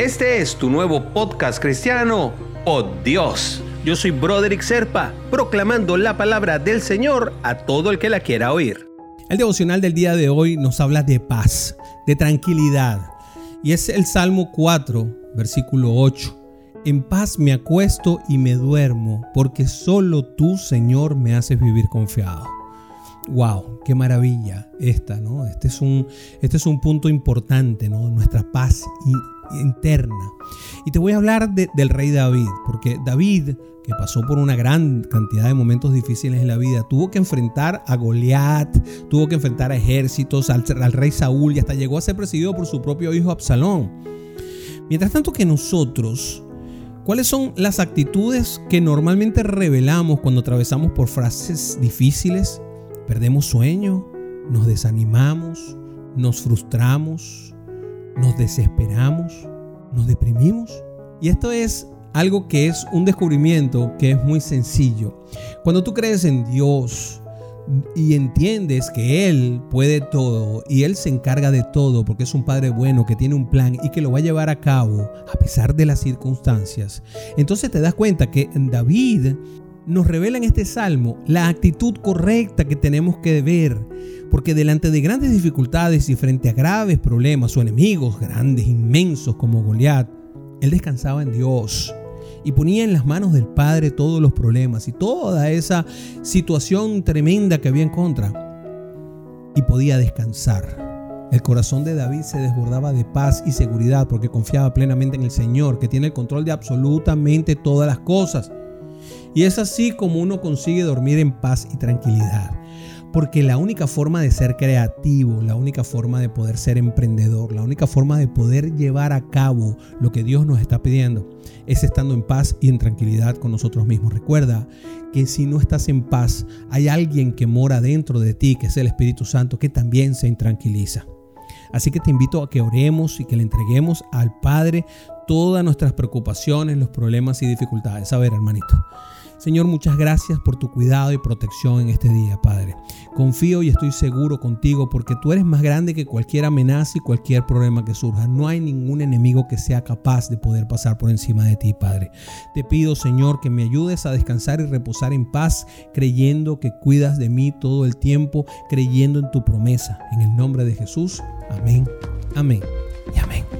Este es tu nuevo podcast cristiano, Oh Dios. Yo soy Broderick Serpa, proclamando la palabra del Señor a todo el que la quiera oír. El devocional del día de hoy nos habla de paz, de tranquilidad. Y es el Salmo 4, versículo 8. En paz me acuesto y me duermo, porque solo tú, Señor, me haces vivir confiado. Wow, qué maravilla esta, ¿no? Este es un, este es un punto importante, ¿no? Nuestra paz interna. Y te voy a hablar del rey David, porque David, que pasó por una gran cantidad de momentos difíciles en la vida, tuvo que enfrentar a Goliat, tuvo que enfrentar a ejércitos, al, al rey Saúl y hasta llegó a ser presidido por su propio hijo Absalón. Mientras tanto que nosotros, ¿cuáles son las actitudes que normalmente revelamos cuando atravesamos por frases difíciles? Perdemos sueño, nos desanimamos, nos frustramos, nos desesperamos, nos deprimimos. Y esto es algo que es un descubrimiento que es muy sencillo. Cuando tú crees en Dios y entiendes que Él puede todo y Él se encarga de todo porque es un Padre bueno que tiene un plan y que lo va a llevar a cabo a pesar de las circunstancias, entonces te das cuenta que David nos revela en este salmo la actitud correcta que tenemos que ver, porque delante de grandes dificultades y frente a graves problemas o enemigos grandes, inmensos como Goliat, él descansaba en Dios y ponía en las manos del Padre todos los problemas y toda esa situación tremenda que había en contra y podía descansar. El corazón de David se desbordaba de paz y seguridad porque confiaba plenamente en el Señor, que tiene el control de absolutamente todas las cosas. Y es así como uno consigue dormir en paz y tranquilidad. Porque la única forma de ser creativo, la única forma de poder ser emprendedor, la única forma de poder llevar a cabo lo que Dios nos está pidiendo es estando en paz y en tranquilidad con nosotros mismos. Recuerda que si no estás en paz, hay alguien que mora dentro de ti, que es el Espíritu Santo, que también se intranquiliza. Así que te invito a que oremos y que le entreguemos al Padre todas nuestras preocupaciones, los problemas y dificultades. A ver, hermanito. Señor, muchas gracias por tu cuidado y protección en este día, Padre. Confío y estoy seguro contigo porque tú eres más grande que cualquier amenaza y cualquier problema que surja. No hay ningún enemigo que sea capaz de poder pasar por encima de ti, Padre. Te pido, Señor, que me ayudes a descansar y reposar en paz, creyendo que cuidas de mí todo el tiempo, creyendo en tu promesa. En el nombre de Jesús. Amén, amén y amén.